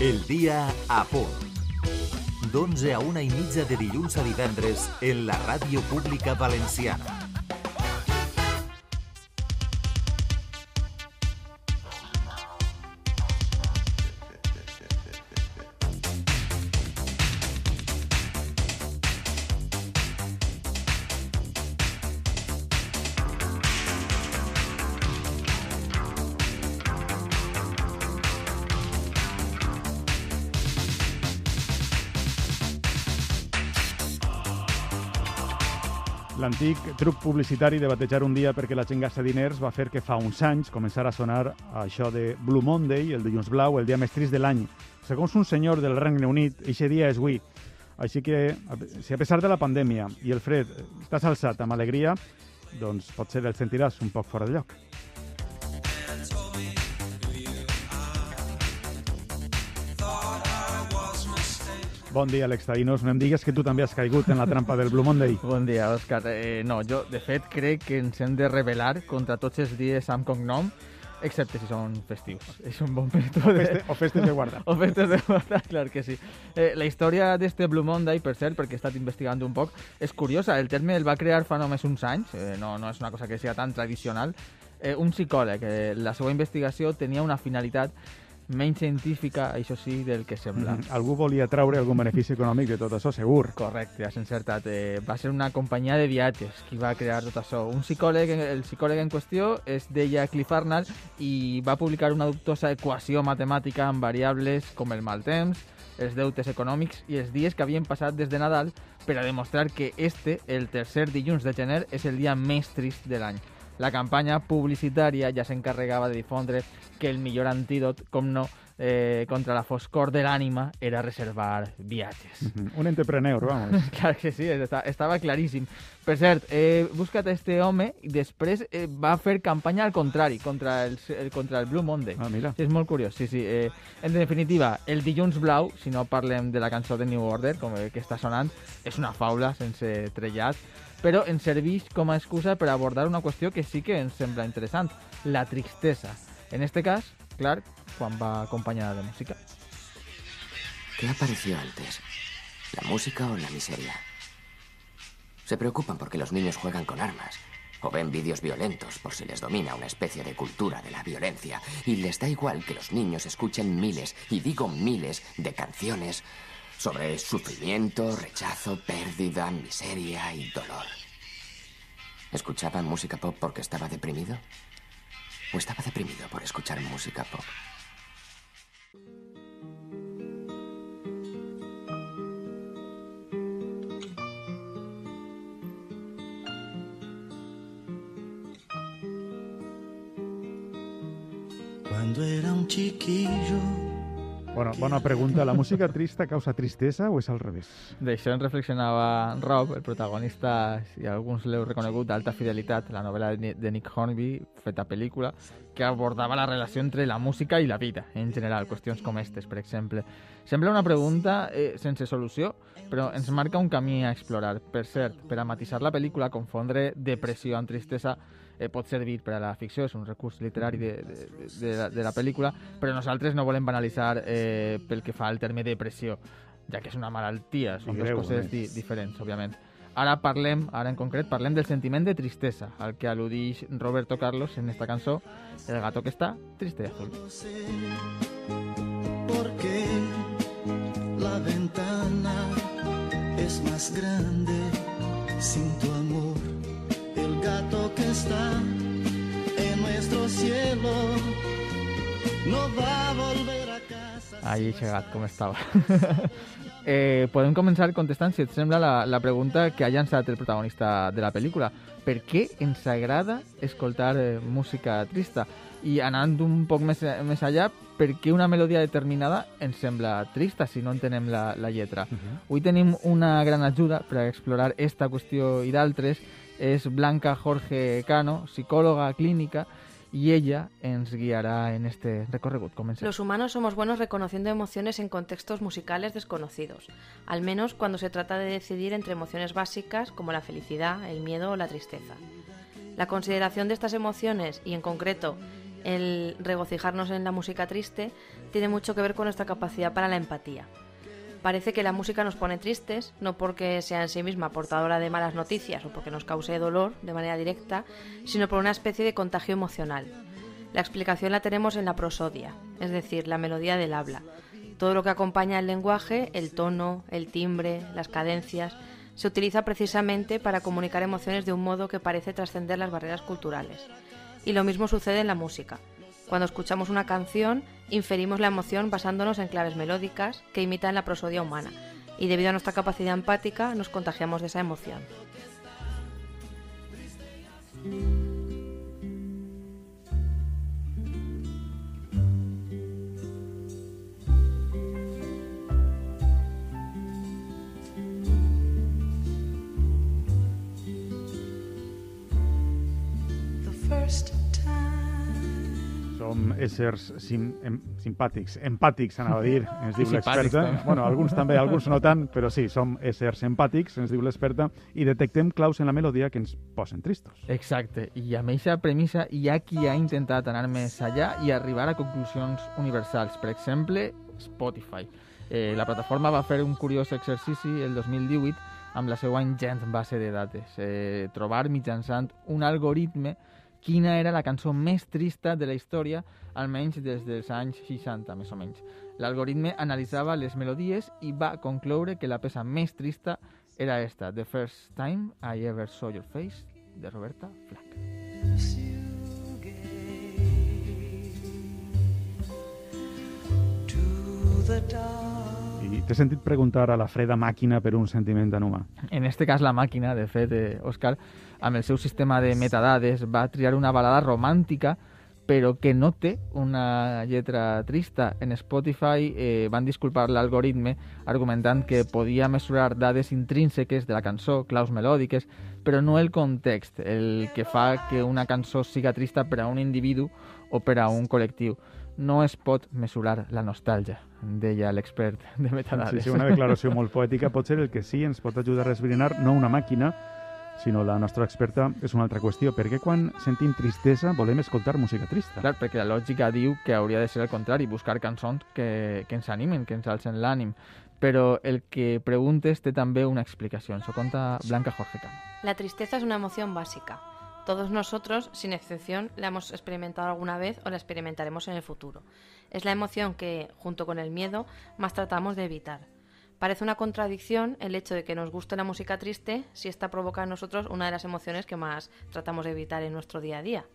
El dia a punt. D'11 a una i mitja de dilluns a divendres en la ràdio pública valenciana. L'antic truc publicitari de batejar un dia perquè la gent gasta diners va fer que fa uns anys començara a sonar això de Blue Monday, el dilluns blau, el dia més trist de l'any. Segons un senyor del Regne Unit, aquest dia és avui. Així que, si a pesar de la pandèmia i el fred estàs alçat amb alegria, doncs potser el sentiràs un poc fora de lloc. Bon dia, Alex Taïnos. No em digues que tu també has caigut en la trampa del Blue Monday. Bon dia, Òscar. Eh, no, jo, de fet, crec que ens hem de rebel·lar contra tots els dies amb cognom, excepte si són festius. És un bon mètode. O, feste, o festes de guarda. o festes de guarda, clar que sí. Eh, la història d'este Blue Monday, per cert, perquè he estat investigant un poc, és curiosa. El terme el va crear fa només uns anys, eh, no, no és una cosa que sigui tan tradicional. Eh, un psicòleg, eh, la seva investigació tenia una finalitat menys científica, això sí, del que sembla. Mm. Algú volia treure algun benefici econòmic de tot això, segur. Correcte, has encertat. Eh, va ser una companyia de viatges qui va crear tot això. Un psicòleg, el psicòleg en qüestió es deia Cliff Arnold i va publicar una dubtosa equació matemàtica amb variables com el mal temps, els deutes econòmics i els dies que havien passat des de Nadal per a demostrar que este, el tercer dilluns de gener, és el dia més trist de l'any. La campanya publicitària ja s'encarregava de difondre que el millor antídot, com no, eh, contra la foscor de l'ànima era reservar viatges. Mm -hmm. Un entrepreneur, vamos. clar que sí, estava claríssim. Per cert, he buscat este home i després eh, va fer campanya al contrari, contra el, el, contra el Blue Monday. Ah, mira. Sí, és molt curiós, sí, sí. Eh, en definitiva, el dilluns blau, si no parlem de la cançó de New Order, com que està sonant, és una faula sense trellat, però ens serveix com a excusa per abordar una qüestió que sí que ens sembla interessant, la tristesa. En este cas, clar, quan va acompanyada de música. ¿Qué apareció antes? ¿La música o la miseria? Se preocupan porque los niños juegan con armas o ven vídeos violentos por si les domina una especie de cultura de la violencia y les da igual que los niños escuchen miles, y digo miles, de canciones sobre sufrimiento, rechazo, pérdida, miseria y dolor. ¿Escuchaban música pop porque estaba deprimido? ¿O estaba deprimido por escuchar música pop? Cuando era un chiquillo Bueno, bona pregunta. La música trista causa tristesa o és al revés? D'això en reflexionava Rob, el protagonista, si alguns l'heu reconegut, d'Alta Fidelitat, la novel·la de Nick Hornby, feta pel·lícula, que abordava la relació entre la música i la vida, en general, qüestions com aquestes, per exemple. Sembla una pregunta eh, sense solució, però ens marca un camí a explorar. Per cert, per a matisar la pel·lícula, confondre depressió amb tristesa eh, pot servir per a la ficció, és un recurs literari de, de, de, la, de la pel·lícula, però nosaltres no volem banalitzar eh, pel que fa al terme depressió, ja que és una malaltia, són dues coses di diferents, òbviament. Ara parlem, ara en concret, parlem del sentiment de tristesa, al que al·ludix Roberto Carlos en esta cançó, El gato que està triste y azul. Porque la ventana es más grande sin tu amor. Está en nuestro cielo no va a volver a casa. Ahí, Chegat, com estava. eh, podem començar contestant, si et sembla, la, la pregunta que ha llançat el protagonista de la pel·lícula. Per què ens agrada escoltar eh, música trista? I anant un poc més, més allà, per què una melodia determinada ens sembla trista si no entenem la, la lletra? Uh -huh. Avui tenim una gran ajuda per a explorar esta qüestió i d'altres. És Blanca Jorge Cano, psicòloga clínica, y ella ens guiará en este recorrido. Comencemos. Los humanos somos buenos reconociendo emociones en contextos musicales desconocidos, al menos cuando se trata de decidir entre emociones básicas como la felicidad, el miedo o la tristeza. La consideración de estas emociones y en concreto El regocijarnos en la música triste tiene mucho que ver con nuestra capacidad para la empatía. Parece que la música nos pone tristes, no porque sea en sí misma portadora de malas noticias o porque nos cause dolor de manera directa, sino por una especie de contagio emocional. La explicación la tenemos en la prosodia, es decir, la melodía del habla. Todo lo que acompaña el lenguaje, el tono, el timbre, las cadencias, se utiliza precisamente para comunicar emociones de un modo que parece trascender las barreras culturales. Y lo mismo sucede en la música. Cuando escuchamos una canción, inferimos la emoción basándonos en claves melódicas que imitan la prosodia humana, y debido a nuestra capacidad empática nos contagiamos de esa emoción. Som éssers sim, em, simpàtics, empàtics, anava a dir, ens diu l'experta. Bueno, alguns també, alguns no tant, però sí, som éssers empàtics, ens diu l'experta, i detectem claus en la melodia que ens posen tristos. Exacte, i amb aquesta premissa hi ha qui ha intentat anar més allà i arribar a conclusions universals. Per exemple, Spotify. Eh, la plataforma va fer un curiós exercici el 2018 amb la seva ingent base de dates. Eh, trobar mitjançant un algoritme quina era la cançó més trista de la història, almenys des dels anys 60, més o menys. L'algoritme analitzava les melodies i va concloure que la peça més trista era esta, The First Time I Ever Saw Your Face, de Roberta Flack. T'he sentit preguntar a la freda màquina per un sentiment tan humà. En este cas, la màquina, de fet, eh, Òscar, amb el seu sistema de metadades, va triar una balada romàntica, però que no té una lletra trista. En Spotify eh, van disculpar l'algoritme argumentant que podia mesurar dades intrínseques de la cançó, claus melòdiques, però no el context, el que fa que una cançó siga trista per a un individu o per a un col·lectiu. No es pot mesurar la nostàlgia, deia l'expert de Sí, metadades. sí, una declaració molt poètica. Potser el que sí ens pot ajudar a esbrinar, no una màquina, sinó la nostra experta, és una altra qüestió. Per què quan sentim tristesa volem escoltar música trista? Clar, perquè la lògica diu que hauria de ser el contrari, buscar cançons que, que ens animen, que ens alcen l'ànim. Però el que preguntes té també una explicació. Ens ho conta Blanca Jorge Cano. La tristeza es una emoción básica. Todos nosotros, sin excepción, la hemos experimentado alguna vez o la experimentaremos en el futuro. Es la emoción que, junto con el miedo, más tratamos de evitar. Parece una contradicción el hecho de que nos guste la música triste si esta provoca en nosotros una de las emociones que más tratamos de evitar en nuestro día a día.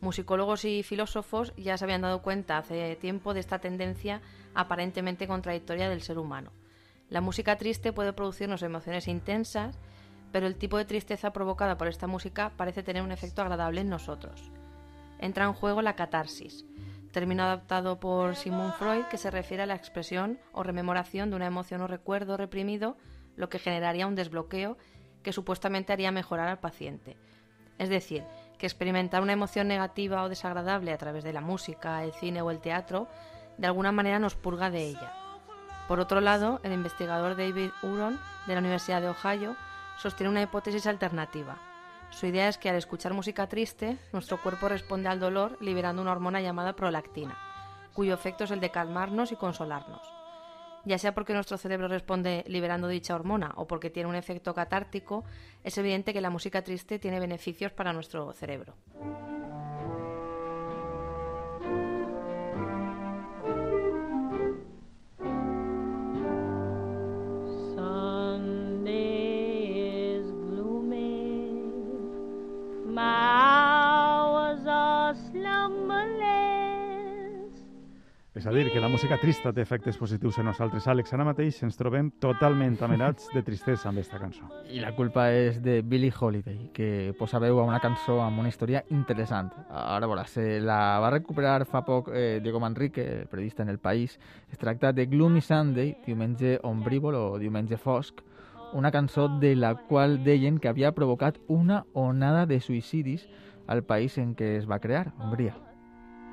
Musicólogos y filósofos ya se habían dado cuenta hace tiempo de esta tendencia aparentemente contradictoria del ser humano. La música triste puede producirnos emociones intensas, pero el tipo de tristeza provocada por esta música parece tener un efecto agradable en nosotros. Entra en juego la catarsis, término adaptado por Sigmund Freud que se refiere a la expresión o rememoración de una emoción o recuerdo reprimido, lo que generaría un desbloqueo que supuestamente haría mejorar al paciente. Es decir, que experimentar una emoción negativa o desagradable a través de la música, el cine o el teatro de alguna manera nos purga de ella. Por otro lado, el investigador David Huron de la Universidad de Ohio sostiene una hipótesis alternativa. Su idea es que al escuchar música triste, nuestro cuerpo responde al dolor liberando una hormona llamada prolactina, cuyo efecto es el de calmarnos y consolarnos. Ya sea porque nuestro cerebro responde liberando dicha hormona o porque tiene un efecto catártico, es evidente que la música triste tiene beneficios para nuestro cerebro. És a dir, que la música trista té efectes positius en nosaltres. Àlex, ara mateix ens trobem totalment amenats de tristesa amb aquesta cançó. I la culpa és de Billie Holiday, que posa veu a una cançó amb una història interessant. Ara veuràs, eh, la va recuperar fa poc eh, Diego Manrique, el periodista en El País. Es tracta de Gloomy Sunday, diumenge ombrívol o diumenge fosc, una cançó de la qual deien que havia provocat una onada de suïcidis al país en què es va crear, Hongria.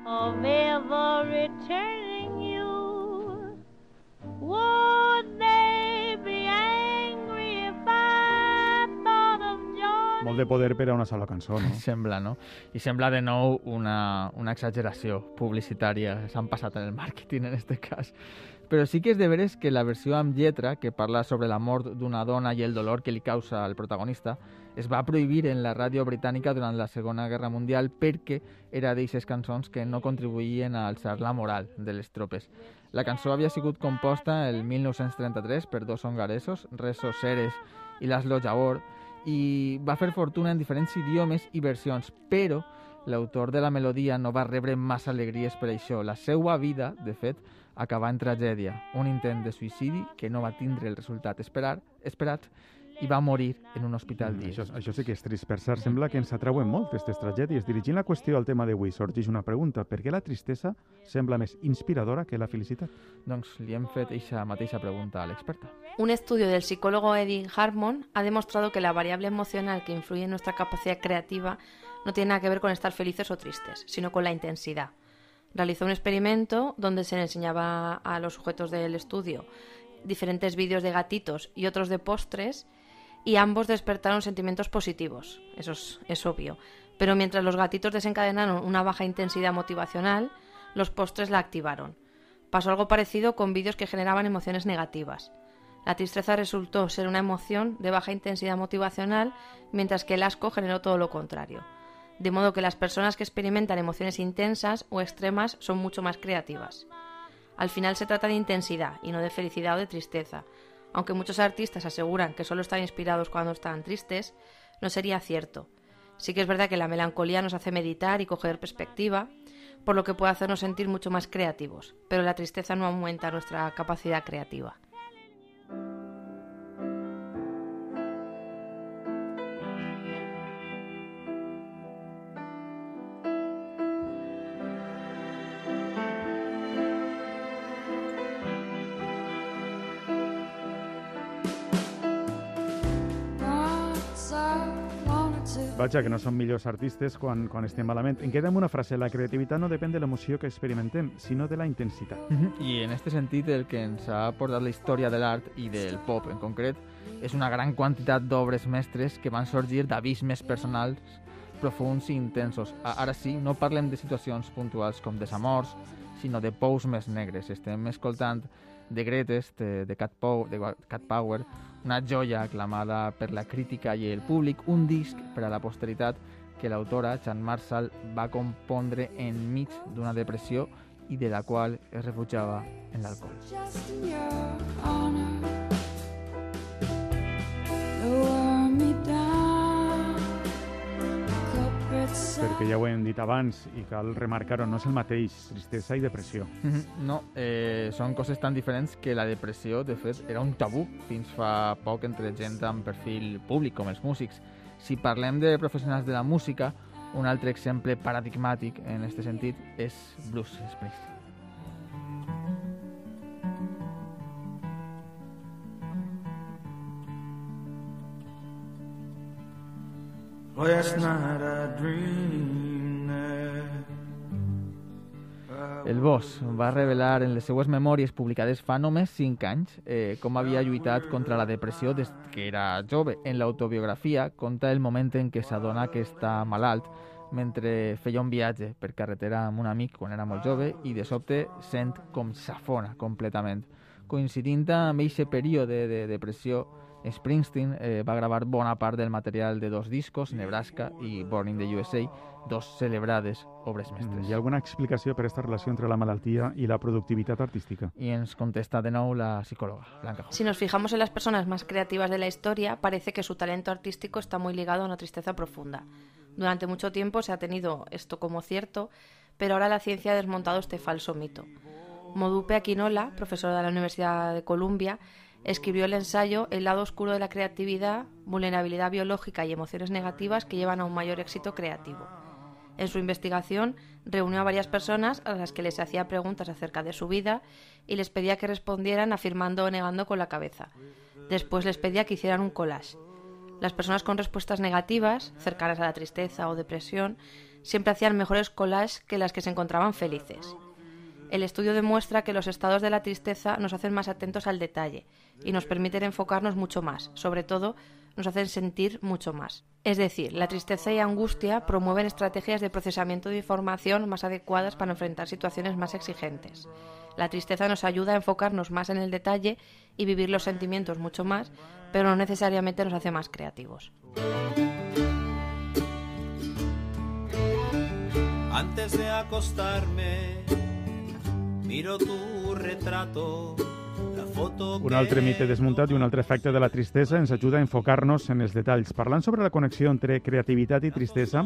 Of ever returning you. Would they be angry if I thought of joy? molt de poder per a una sola cançó, no? Sembla, no? I sembla de nou una, una exageració publicitària. S'han passat en el màrqueting en aquest cas. Però sí que és de veres que la versió amb lletra, que parla sobre la mort d'una dona i el dolor que li causa al protagonista, es va prohibir en la ràdio britànica durant la Segona Guerra Mundial perquè era d'eixes cançons que no contribuïen a alçar la moral de les tropes. La cançó havia sigut composta el 1933 per dos hongaresos, Reso Ceres i Laszlo Jabor, i va fer fortuna en diferents idiomes i versions, però l'autor de la melodia no va rebre massa alegries per això. La seva vida, de fet, acabà en tragèdia, un intent de suïcidi que no va tindre el resultat esperar, esperat i va morir en un hospital Mm. Això, això sí que és trist. Per cert, sembla que ens atrauen molt aquestes tragèdies. Dirigint la qüestió al tema d'avui, sorgeix una pregunta. Per què la tristesa sembla més inspiradora que la felicitat? Doncs li hem fet eixa mateixa pregunta a l'experta. Un estudio del psicólogo Eddie Harmon ha demostrado que la variable emocional que influye en nuestra capacidad creativa no tiene nada que ver con estar felices o tristes, sino con la intensidad. Realizó un experimento donde se le enseñaba a los sujetos del estudio diferentes vídeos de gatitos y otros de postres y ambos despertaron sentimientos positivos, eso es, es obvio. Pero mientras los gatitos desencadenaron una baja intensidad motivacional, los postres la activaron. Pasó algo parecido con vídeos que generaban emociones negativas. La tristeza resultó ser una emoción de baja intensidad motivacional, mientras que el asco generó todo lo contrario. De modo que las personas que experimentan emociones intensas o extremas son mucho más creativas. Al final se trata de intensidad y no de felicidad o de tristeza. Aunque muchos artistas aseguran que solo están inspirados cuando están tristes, no sería cierto. Sí que es verdad que la melancolía nos hace meditar y coger perspectiva, por lo que puede hacernos sentir mucho más creativos, pero la tristeza no aumenta nuestra capacidad creativa. Vaja, que no som millors artistes quan, quan estem malament. Em queda amb una frase. La creativitat no depèn de l'emoció que experimentem, sinó de la intensitat. I en este sentit el que ens ha portat la història de l'art i del pop en concret és una gran quantitat d'obres mestres que van sorgir d'abismes personals profuns i intensos. Ara sí, no parlem de situacions puntuals com desamors, sinó de pous més negres. Estem escoltant The Greatest, de, Cat, Pow, de Cat Power, una joia aclamada per la crítica i el públic, un disc per a la posteritat que l'autora, Chan Marshall, va compondre enmig d'una depressió i de la qual es refugiava en l'alcohol. Perquè ja ho hem dit abans i cal remarcar-ho, no és el mateix tristesa i depressió. Mhm, No, eh, són coses tan diferents que la depressió, de fet, era un tabú fins fa poc entre gent amb perfil públic, com els músics. Si parlem de professionals de la música, un altre exemple paradigmàtic en aquest sentit és Bruce Springsteen. El Boss va revelar en les seues memòries publicades fa només 5 anys eh, com havia lluitat contra la depressió des que era jove. En l'autobiografia conta el moment en què s'adona que està malalt mentre feia un viatge per carretera amb un amic quan era molt jove i de sobte sent com s'afona completament. Coincidint amb aquest període de depressió, Springsteen eh, va gravar bona part del material de dos discos, Nebraska i Born in the USA, dos celebrades obres mestres. Hi ha alguna explicació per aquesta relació entre la malaltia i la productivitat artística? Y ens contesta de nuevo la psicóloga, Blanca. Si nos fijamos en las personas más creativas de la historia, parece que su talento artístico está muy ligado a una tristeza profunda. Durante mucho tiempo se ha tenido esto como cierto, pero ahora la ciencia ha desmontado este falso mito. Modupe Aquinola, profesora de la Universidad de Columbia, escribió el ensayo El lado oscuro de la creatividad, vulnerabilidad biológica y emociones negativas que llevan a un mayor éxito creativo. En su investigación reunió a varias personas a las que les hacía preguntas acerca de su vida y les pedía que respondieran afirmando o negando con la cabeza. Después les pedía que hicieran un collage. Las personas con respuestas negativas, cercanas a la tristeza o depresión, siempre hacían mejores collages que las que se encontraban felices. El estudio demuestra que los estados de la tristeza nos hacen más atentos al detalle y nos permiten enfocarnos mucho más, sobre todo nos hacen sentir mucho más. Es decir, la tristeza y angustia promueven estrategias de procesamiento de información más adecuadas para enfrentar situaciones más exigentes. La tristeza nos ayuda a enfocarnos más en el detalle y vivir los sentimientos mucho más, pero no necesariamente nos hace más creativos. Antes de acostarme, miro tu retrato, la foto Un altre mite desmuntat i un altre efecte de la tristesa ens ajuda a enfocar-nos en els detalls. Parlant sobre la connexió entre creativitat i tristesa,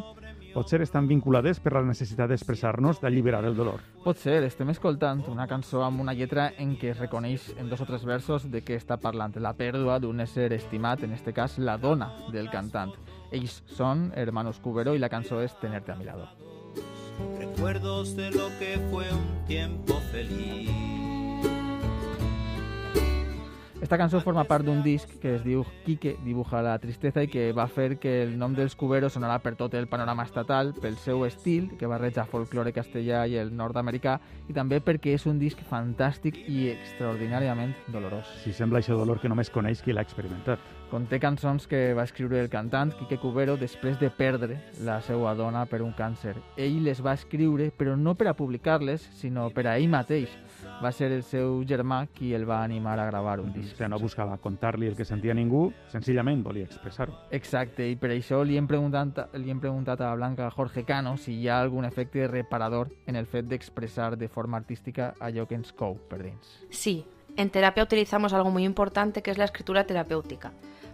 potser estan vinculades per la necessitat d'expressar-nos, d'alliberar el dolor. Pot ser, estem escoltant una cançó amb una lletra en què es reconeix en dos o tres versos de què està parlant, la pèrdua d'un ésser estimat, en este cas la dona del cantant. Ells són hermanos Cubero i la cançó és Tenerte a mi lado. Recuerdos de lo que fue un tiempo feliz. Esta cançó forma part d'un disc que es diu Quique dibuja la tristesa i que va fer que el nom dels Cuberos sonarà per tot el panorama estatal pel seu estil, que barreja folklore castellà i el nord-americà, i també perquè és un disc fantàstic i extraordinàriament dolorós. Si sembla això dolor que només coneix qui l'ha experimentat. Conté cançons que va escriure el cantant Quique Cubero després de perdre la seva dona per un càncer. Ell les va escriure, però no per a publicar-les, sinó per a ell mateix. Va ser el seu germà qui el va animar a gravar un O disc. sigui, no buscava contar-li el que sentia ningú, senzillament volia expressar-ho. Exacte, i per això li hem, preguntat, li hem preguntat a Blanca Jorge Cano si hi ha algun efecte reparador en el fet d'expressar de forma artística allò que ens cou per dins. Sí, en terapia utilizamos algo muy importante que es la escritura terapéutica,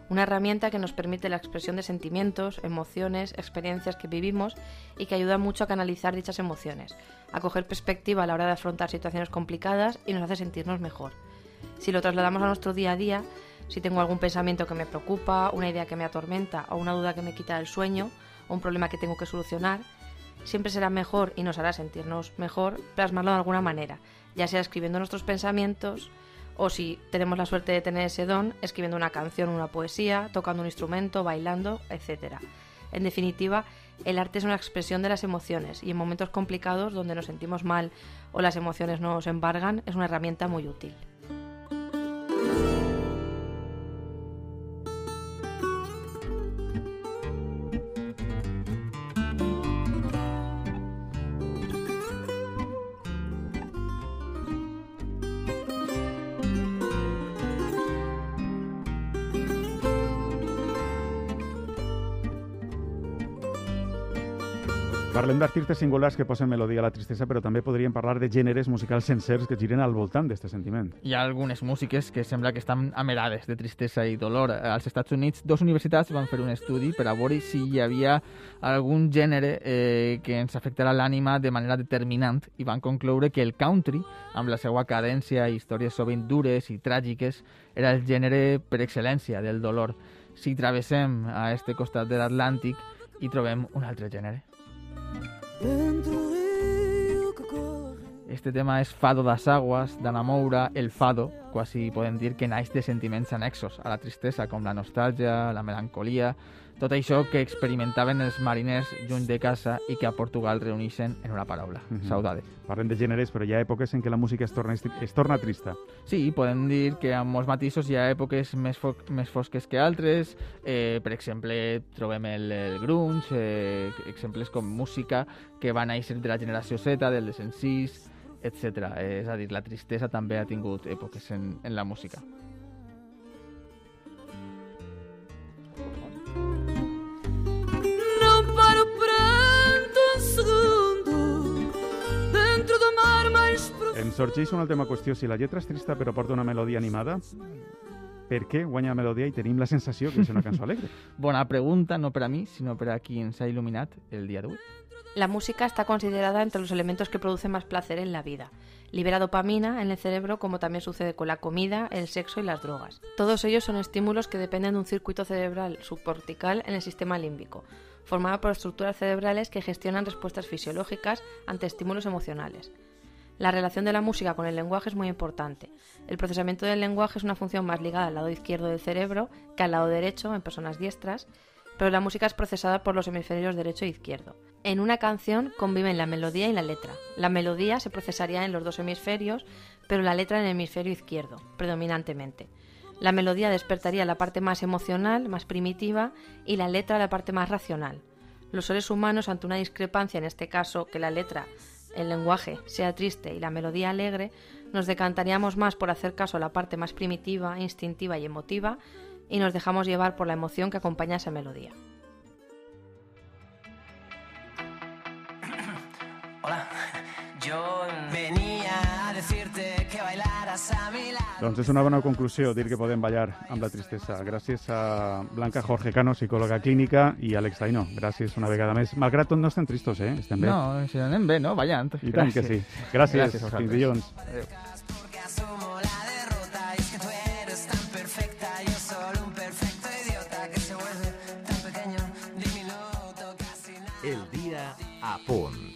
una herramienta que nos permite la expresión de sentimientos, emociones, experiencias que vivimos y que ayuda mucho a canalizar dichas emociones, a coger perspectiva a la hora de afrontar situaciones complicadas y nos hace sentirnos mejor. Si lo trasladamos a nuestro día a día, si tengo algún pensamiento que me preocupa, una idea que me atormenta o una duda que me quita el sueño o un problema que tengo que solucionar, siempre será mejor y nos hará sentirnos mejor plasmarlo de alguna manera, ya sea escribiendo nuestros pensamientos o si tenemos la suerte de tener ese don, escribiendo una canción, una poesía, tocando un instrumento, bailando, etc. En definitiva, el arte es una expresión de las emociones y en momentos complicados donde nos sentimos mal o las emociones nos embargan, es una herramienta muy útil. Parlem d'artistes singulars que posen melodia a la tristesa, però també podríem parlar de gèneres musicals sencers que giren al voltant d'aquest sentiment. Hi ha algunes músiques que sembla que estan amerades de tristesa i dolor. Als Estats Units, dos universitats van fer un estudi per a veure si hi havia algun gènere eh, que ens afectarà l'ànima de manera determinant i van concloure que el country, amb la seva cadència i històries sovint dures i tràgiques, era el gènere per excel·lència del dolor. Si travessem a este costat de l'Atlàntic, hi trobem un altre gènere. Este tema és Fado das Aguas, d'Anna Moura, el Fado, quasi podem dir que naix de sentiments annexos a la tristesa, com la nostàlgia, la melancolia, tot això que experimentaven els mariners lluny de casa i que a Portugal reuneixen en una paraula, Mhm. saudade. Parlem de gèneres, però hi ha èpoques en què la música es torna, es torna trista. Sí, podem dir que amb molts matisos hi ha èpoques més, fo més fosques que altres. Eh, per exemple, trobem el, el grunge, eh, exemples com música que va néixer de la generació Z, del desencís, etc. Eh, és a dir, la tristesa també ha tingut èpoques en, en la música. Sorgeix una última qüestió. Si la lletra és trista però porta una melodia animada, per què guanya melodia i tenim la sensació que és una cançó alegre? Bona pregunta, no per a mi, sinó per a qui ens ha il·luminat el dia d'avui. La música está considerada entre los elementos que producen más placer en la vida. Libera dopamina en el cerebro como también sucede con la comida, el sexo y las drogas. Todos ellos son estímulos que dependen de un circuito cerebral subcortical en el sistema límbico, formado por estructuras cerebrales que gestionan respuestas fisiológicas ante estímulos emocionales. La relación de la música con el lenguaje es muy importante. El procesamiento del lenguaje es una función más ligada al lado izquierdo del cerebro que al lado derecho en personas diestras, pero la música es procesada por los hemisferios derecho e izquierdo. En una canción conviven la melodía y la letra. La melodía se procesaría en los dos hemisferios, pero la letra en el hemisferio izquierdo, predominantemente. La melodía despertaría la parte más emocional, más primitiva, y la letra la parte más racional. Los seres humanos, ante una discrepancia, en este caso que la letra, el lenguaje, sea triste y la melodía alegre, nos decantaríamos más por hacer caso a la parte más primitiva, instintiva y emotiva, y nos dejamos llevar por la emoción que acompaña esa melodía. Hola, yo venía a decirte Doncs és una bona conclusió dir que podem ballar amb la tristesa. Gràcies a Blanca Jorge Cano, psicòloga clínica, i Àlex Taino. Gràcies una vegada més. Malgrat tot, no estem tristos, eh? Estem bé. No, si anem bé, no? Ballant. I tant que sí. Gràcies. Gràcies. Fins dilluns. Adéu. El dia a punt.